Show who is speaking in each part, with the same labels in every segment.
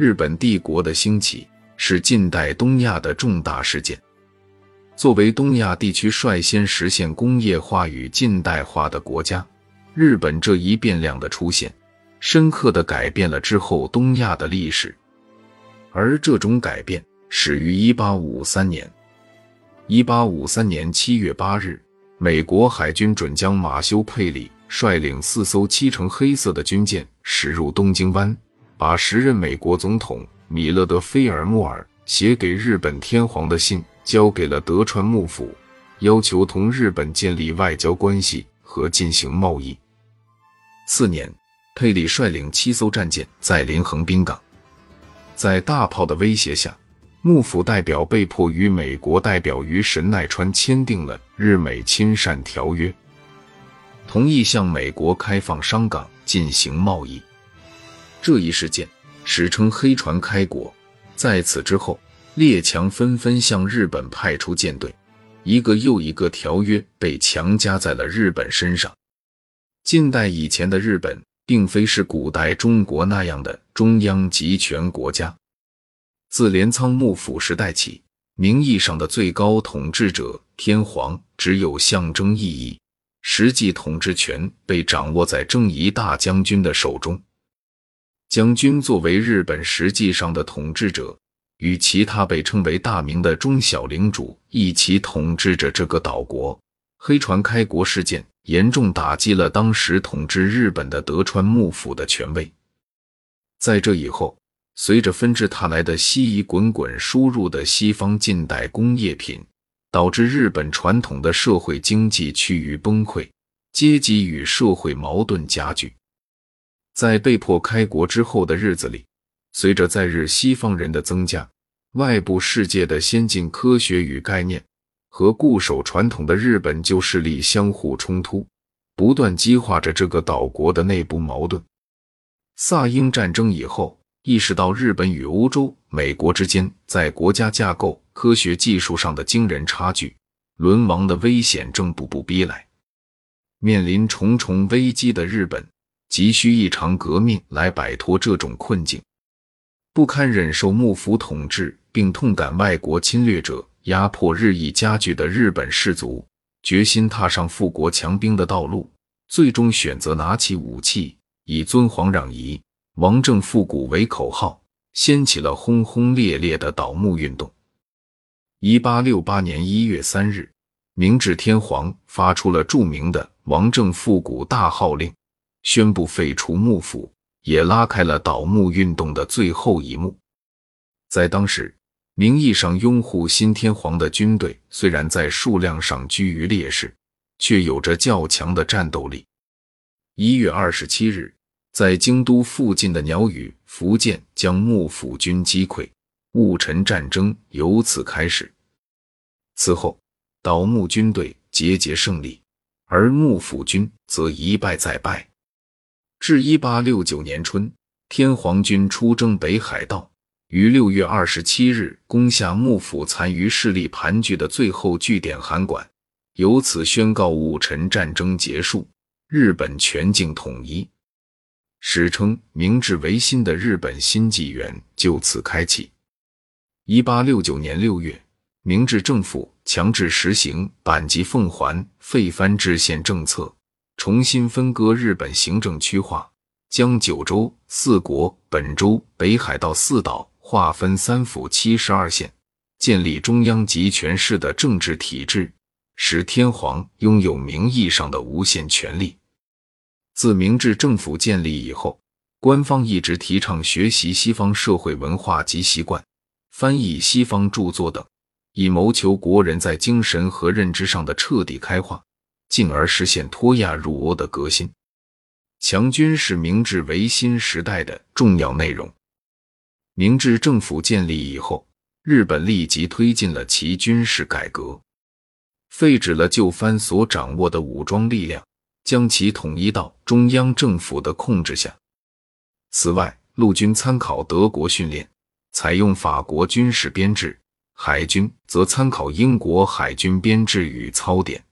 Speaker 1: 日本帝国的兴起是近代东亚的重大事件。作为东亚地区率先实现工业化与近代化的国家，日本这一变量的出现，深刻地改变了之后东亚的历史。而这种改变始于1853年。1853年7月8日，美国海军准将马修·佩里率领四艘漆成黑色的军舰驶入东京湾。把时任美国总统米勒德·菲尔莫尔写给日本天皇的信交给了德川幕府，要求同日本建立外交关系和进行贸易。次年，佩里率领七艘战舰在临横滨港，在大炮的威胁下，幕府代表被迫与美国代表于神奈川签订了日美亲善条约，同意向美国开放商港进行贸易。这一事件史称“黑船开国”。在此之后，列强纷纷向日本派出舰队，一个又一个条约被强加在了日本身上。近代以前的日本，并非是古代中国那样的中央集权国家。自镰仓幕府时代起，名义上的最高统治者天皇只有象征意义，实际统治权被掌握在征夷大将军的手中。将军作为日本实际上的统治者，与其他被称为大明的中小领主一起统治着这个岛国。黑船开国事件严重打击了当时统治日本的德川幕府的权威。在这以后，随着纷至沓来的西夷滚滚输入的西方近代工业品，导致日本传统的社会经济趋于崩溃，阶级与社会矛盾加剧。在被迫开国之后的日子里，随着在日西方人的增加，外部世界的先进科学与概念和固守传统的日本旧势力相互冲突，不断激化着这个岛国的内部矛盾。萨英战争以后，意识到日本与欧洲、美国之间在国家架构、科学技术上的惊人差距，沦亡的危险正步步逼来。面临重重危机的日本。急需一场革命来摆脱这种困境，不堪忍受幕府统治，并痛感外国侵略者压迫日益加剧的日本士族，决心踏上富国强兵的道路，最终选择拿起武器，以尊皇攘夷、王政复古为口号，掀起了轰轰烈烈的倒幕运动。一八六八年一月三日，明治天皇发出了著名的“王政复古”大号令。宣布废除幕府，也拉开了倒幕运动的最后一幕。在当时，名义上拥护新天皇的军队虽然在数量上居于劣势，却有着较强的战斗力。一月二十七日，在京都附近的鸟羽、福建将幕府军击溃，戊辰战争由此开始。此后，倒幕军队节节胜利，而幕府军则一败再败。至一八六九年春，天皇军出征北海道，于六月二十七日攻下幕府残余势力盘踞的最后据点函馆，由此宣告戊辰战争结束，日本全境统一。史称明治维新的日本新纪元就此开启。一八六九年六月，明治政府强制实行阪急奉还、废藩置县政策。重新分割日本行政区划，将九州、四国、本州、北海道四岛划分三府七十二县，建立中央集权式的政治体制，使天皇拥有名义上的无限权力。自明治政府建立以后，官方一直提倡学习西方社会文化及习惯，翻译西方著作等，以谋求国人在精神和认知上的彻底开化。进而实现脱亚入欧的革新。强军是明治维新时代的重要内容。明治政府建立以后，日本立即推进了其军事改革，废止了旧藩所掌握的武装力量，将其统一到中央政府的控制下。此外，陆军参考德国训练，采用法国军事编制；海军则参考英国海军编制与操典。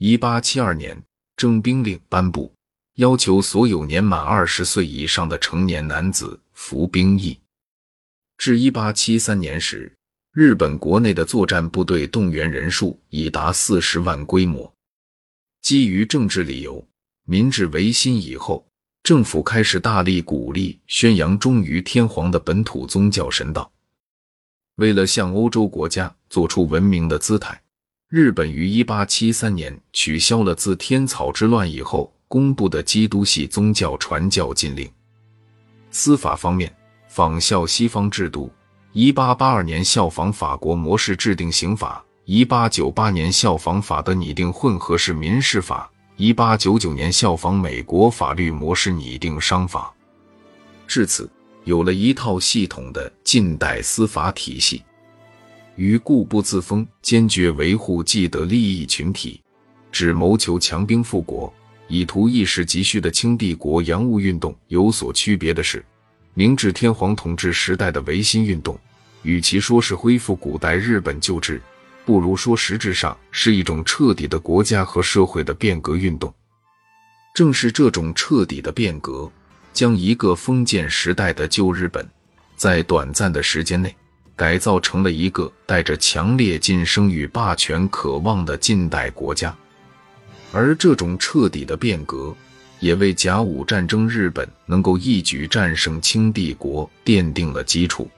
Speaker 1: 一八七二年，征兵令颁布，要求所有年满二十岁以上的成年男子服兵役。至一八七三年时，日本国内的作战部队动员人数已达四十万规模。基于政治理由，明治维新以后，政府开始大力鼓励宣扬忠于天皇的本土宗教神道。为了向欧洲国家做出文明的姿态，日本于一八七三年取消了自天草之乱以后公布的基督系宗教传教禁令。司法方面，仿效西方制度，一八八二年效仿法国模式制定刑法，一八九八年效仿法的拟定混合式民事法，一八九九年效仿美国法律模式拟定商法。至此。有了一套系统的近代司法体系，与固步自封、坚决维护既得利益群体，只谋求强兵复国、以图一时急需的清帝国洋务运动有所区别的是，明治天皇统治时代的维新运动，与其说是恢复古代日本旧制，不如说实质上是一种彻底的国家和社会的变革运动。正是这种彻底的变革。将一个封建时代的旧日本，在短暂的时间内改造成了一个带着强烈晋升与霸权渴望的近代国家，而这种彻底的变革，也为甲午战争日本能够一举战胜清帝国奠定了基础。